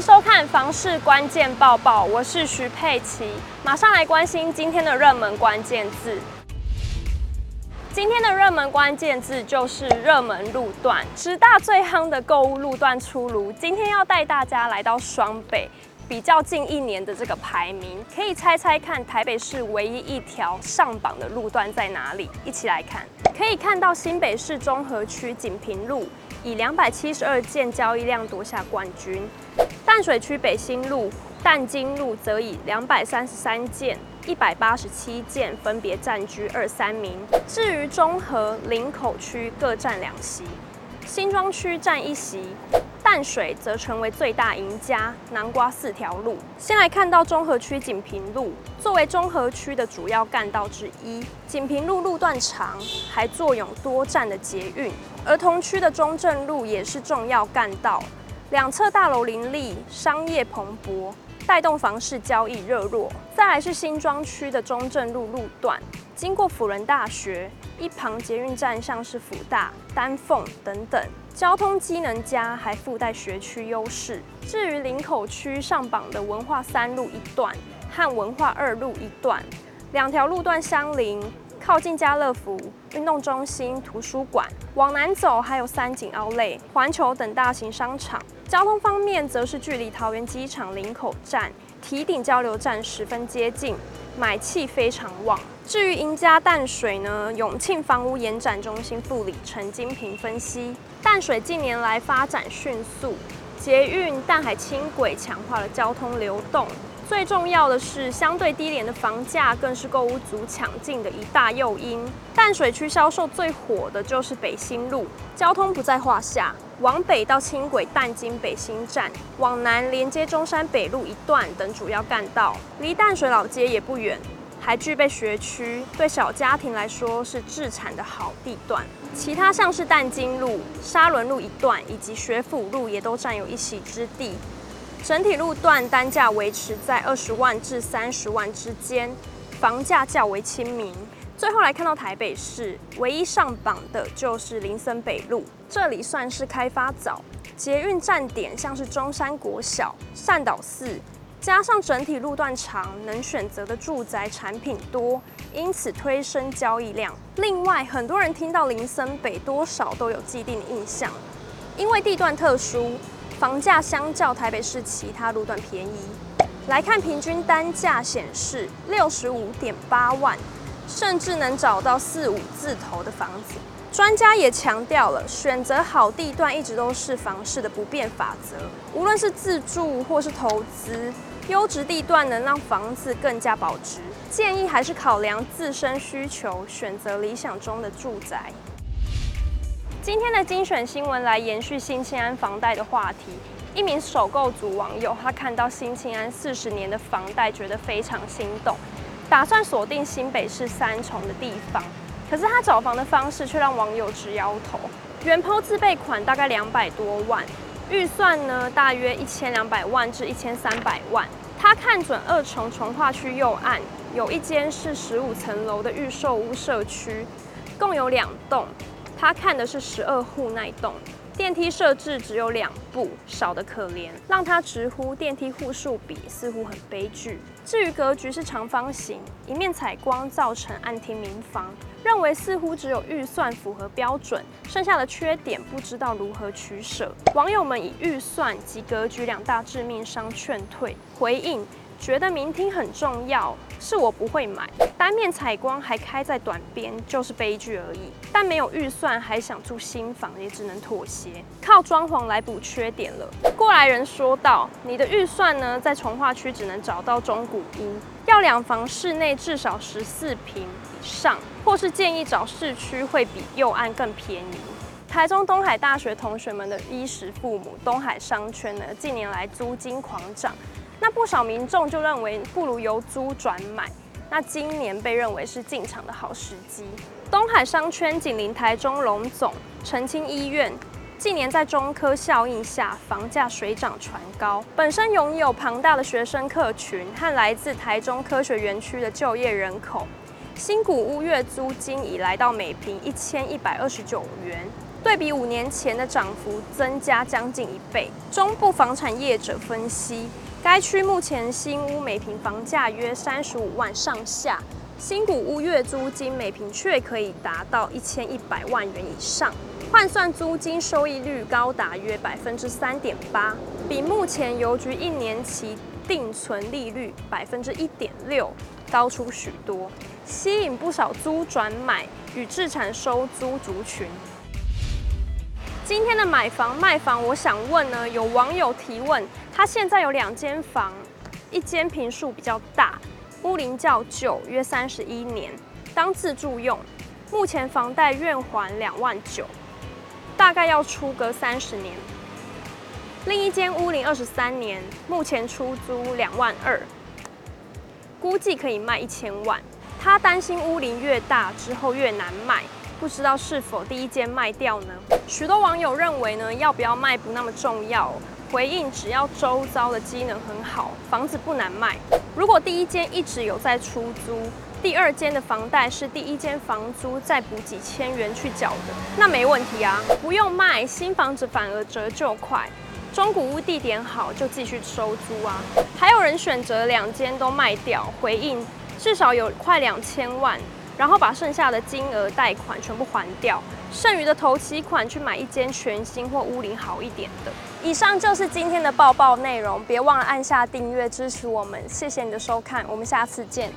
收看房市关键报报，我是徐佩琪，马上来关心今天的热门关键字。今天的热门关键字就是热门路段，十大最夯的购物路段出炉。今天要带大家来到双北，比较近一年的这个排名，可以猜猜看台北市唯一一条上榜的路段在哪里？一起来看，可以看到新北市中和区锦屏路。以两百七十二件交易量夺下冠军，淡水区北新路、淡金路则以两百三十三件、一百八十七件分别占据二三名。至于中和、林口区各占两席，新庄区占一席。淡水则成为最大赢家，南瓜四条路。先来看到中和区锦屏路，作为中和区的主要干道之一，锦屏路路段长，还坐拥多站的捷运。儿童区的中正路也是重要干道，两侧大楼林立，商业蓬勃，带动房市交易热络。再来是新庄区的中正路路段，经过辅仁大学，一旁捷运站像是辅大、丹凤等等。交通机能佳，还附带学区优势。至于林口区上榜的文化三路一段和文化二路一段，两条路段相邻，靠近家乐福、运动中心、图书馆。往南走还有三井奥莱、环球等大型商场。交通方面，则是距离桃园机场林口站、堤顶交流站十分接近，买气非常旺。至于赢家淡水呢，永庆房屋延展中心副理陈金平分析，淡水近年来发展迅速，捷运、淡海轻轨强化了交通流动，最重要的是相对低廉的房价，更是购屋族抢进的一大诱因。淡水区销售最火的就是北新路，交通不在话下，往北到轻轨淡金北新站，往南连接中山北路一段等主要干道，离淡水老街也不远。还具备学区，对小家庭来说是置产的好地段。其他像是淡金路、沙仑路一段以及学府路也都占有一席之地。整体路段单价维持在二十万至三十万之间，房价较为亲民。最后来看到台北市唯一上榜的就是林森北路，这里算是开发早，捷运站点像是中山国小、善导寺。加上整体路段长，能选择的住宅产品多，因此推升交易量。另外，很多人听到林森北多少都有既定的印象，因为地段特殊，房价相较台北市其他路段便宜。来看平均单价显示六十五点八万，甚至能找到四五字头的房子。专家也强调了，选择好地段一直都是房市的不变法则，无论是自住或是投资。优质地段能让房子更加保值，建议还是考量自身需求，选择理想中的住宅。今天的精选新闻来延续新青安房贷的话题。一名首购族网友，他看到新青安四十年的房贷，觉得非常心动，打算锁定新北市三重的地方。可是他找房的方式却让网友直摇头。原抛自备款大概两百多万。预算呢，大约一千两百万至一千三百万。他看准二重重划区右岸有一间是十五层楼的预售屋社区，共有两栋。他看的是十二户那一栋。电梯设置只有两部，少得可怜，让他直呼电梯户数比似乎很悲剧。至于格局是长方形，一面采光造成暗厅民房，认为似乎只有预算符合标准，剩下的缺点不知道如何取舍。网友们以预算及格局两大致命伤劝退，回应。觉得明厅很重要，是我不会买。单面采光还开在短边，就是悲剧而已。但没有预算还想住新房，也只能妥协，靠装潢来补缺点了。过来人说道：“你的预算呢，在从化区只能找到中古屋，要两房室内至少十四平以上，或是建议找市区会比右岸更便宜。”台中东海大学同学们的衣食父母，东海商圈呢，近年来租金狂涨。那不少民众就认为不如由租转买，那今年被认为是进场的好时机。东海商圈紧邻台中龙总、澄清医院，近年在中科效应下，房价水涨船高，本身拥有庞大的学生客群和来自台中科学园区的就业人口，新古屋月租金已来到每坪一千一百二十九元。对比五年前的涨幅增加将近一倍。中部房产业者分析，该区目前新屋每平房价约三十五万上下，新古屋月租金每平却可以达到一千一百万元以上，换算租金收益率高达约百分之三点八，比目前邮局一年期定存利率百分之一点六高出许多，吸引不少租转买与置产收租族群。今天的买房卖房，我想问呢，有网友提问，他现在有两间房，一间坪数比较大，屋龄较旧，约三十一年，当自住用，目前房贷愿还两万九，大概要出个三十年。另一间屋龄二十三年，目前出租两万二，估计可以卖一千万。他担心屋龄越大之后越难卖，不知道是否第一间卖掉呢？许多网友认为呢，要不要卖不那么重要，回应只要周遭的机能很好，房子不难卖。如果第一间一直有在出租，第二间的房贷是第一间房租再补几千元去缴的，那没问题啊，不用卖，新房子反而折旧快。中古屋地点好，就继续收租啊！还有人选择两间都卖掉，回应至少有快两千万，然后把剩下的金额贷款全部还掉，剩余的头期款去买一间全新或屋龄好一点的。以上就是今天的报报内容，别忘了按下订阅支持我们，谢谢你的收看，我们下次见。